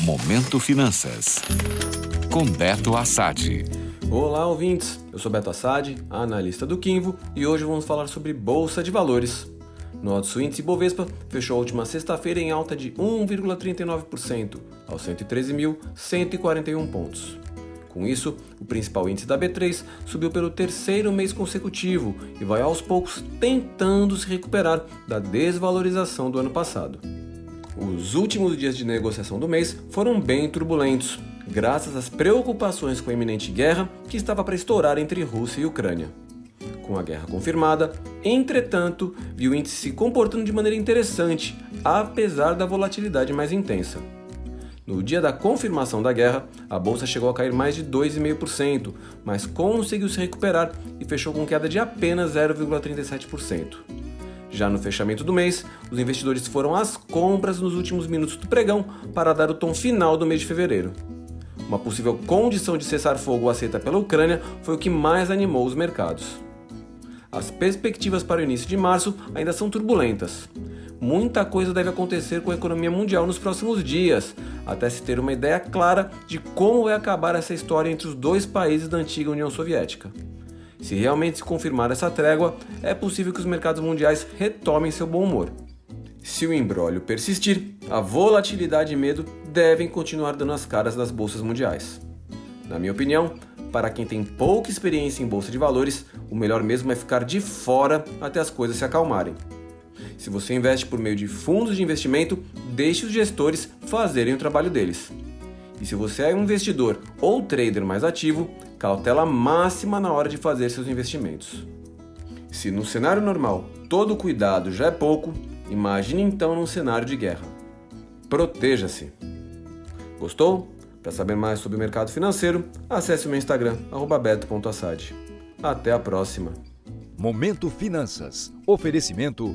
Momento Finanças. Com Beto Assad. Olá, ouvintes. Eu sou Beto Assad, analista do Quinvo, e hoje vamos falar sobre Bolsa de Valores. Nosso índice Bovespa fechou a última sexta-feira em alta de 1,39%, aos 113.141 pontos. Com isso, o principal índice da B3 subiu pelo terceiro mês consecutivo e vai aos poucos tentando se recuperar da desvalorização do ano passado. Os últimos dias de negociação do mês foram bem turbulentos, graças às preocupações com a iminente guerra que estava para estourar entre Rússia e Ucrânia. Com a guerra confirmada, entretanto, viu o índice se comportando de maneira interessante, apesar da volatilidade mais intensa. No dia da confirmação da guerra, a bolsa chegou a cair mais de 2,5%, mas conseguiu se recuperar e fechou com queda de apenas 0,37%. Já no fechamento do mês, os investidores foram às compras nos últimos minutos do pregão para dar o tom final do mês de fevereiro. Uma possível condição de cessar fogo aceita pela Ucrânia foi o que mais animou os mercados. As perspectivas para o início de março ainda são turbulentas. Muita coisa deve acontecer com a economia mundial nos próximos dias, até se ter uma ideia clara de como vai acabar essa história entre os dois países da antiga União Soviética. Se realmente se confirmar essa trégua, é possível que os mercados mundiais retomem seu bom humor. Se o embrólio persistir, a volatilidade e medo devem continuar dando as caras das bolsas mundiais. Na minha opinião, para quem tem pouca experiência em bolsa de valores, o melhor mesmo é ficar de fora até as coisas se acalmarem. Se você investe por meio de fundos de investimento, deixe os gestores fazerem o trabalho deles. E se você é um investidor ou trader mais ativo, cautela máxima na hora de fazer seus investimentos. Se no cenário normal todo cuidado já é pouco, imagine então num cenário de guerra. Proteja-se. Gostou? Para saber mais sobre o mercado financeiro, acesse o meu Instagram, beto.assad. Até a próxima. Momento Finanças. Oferecimento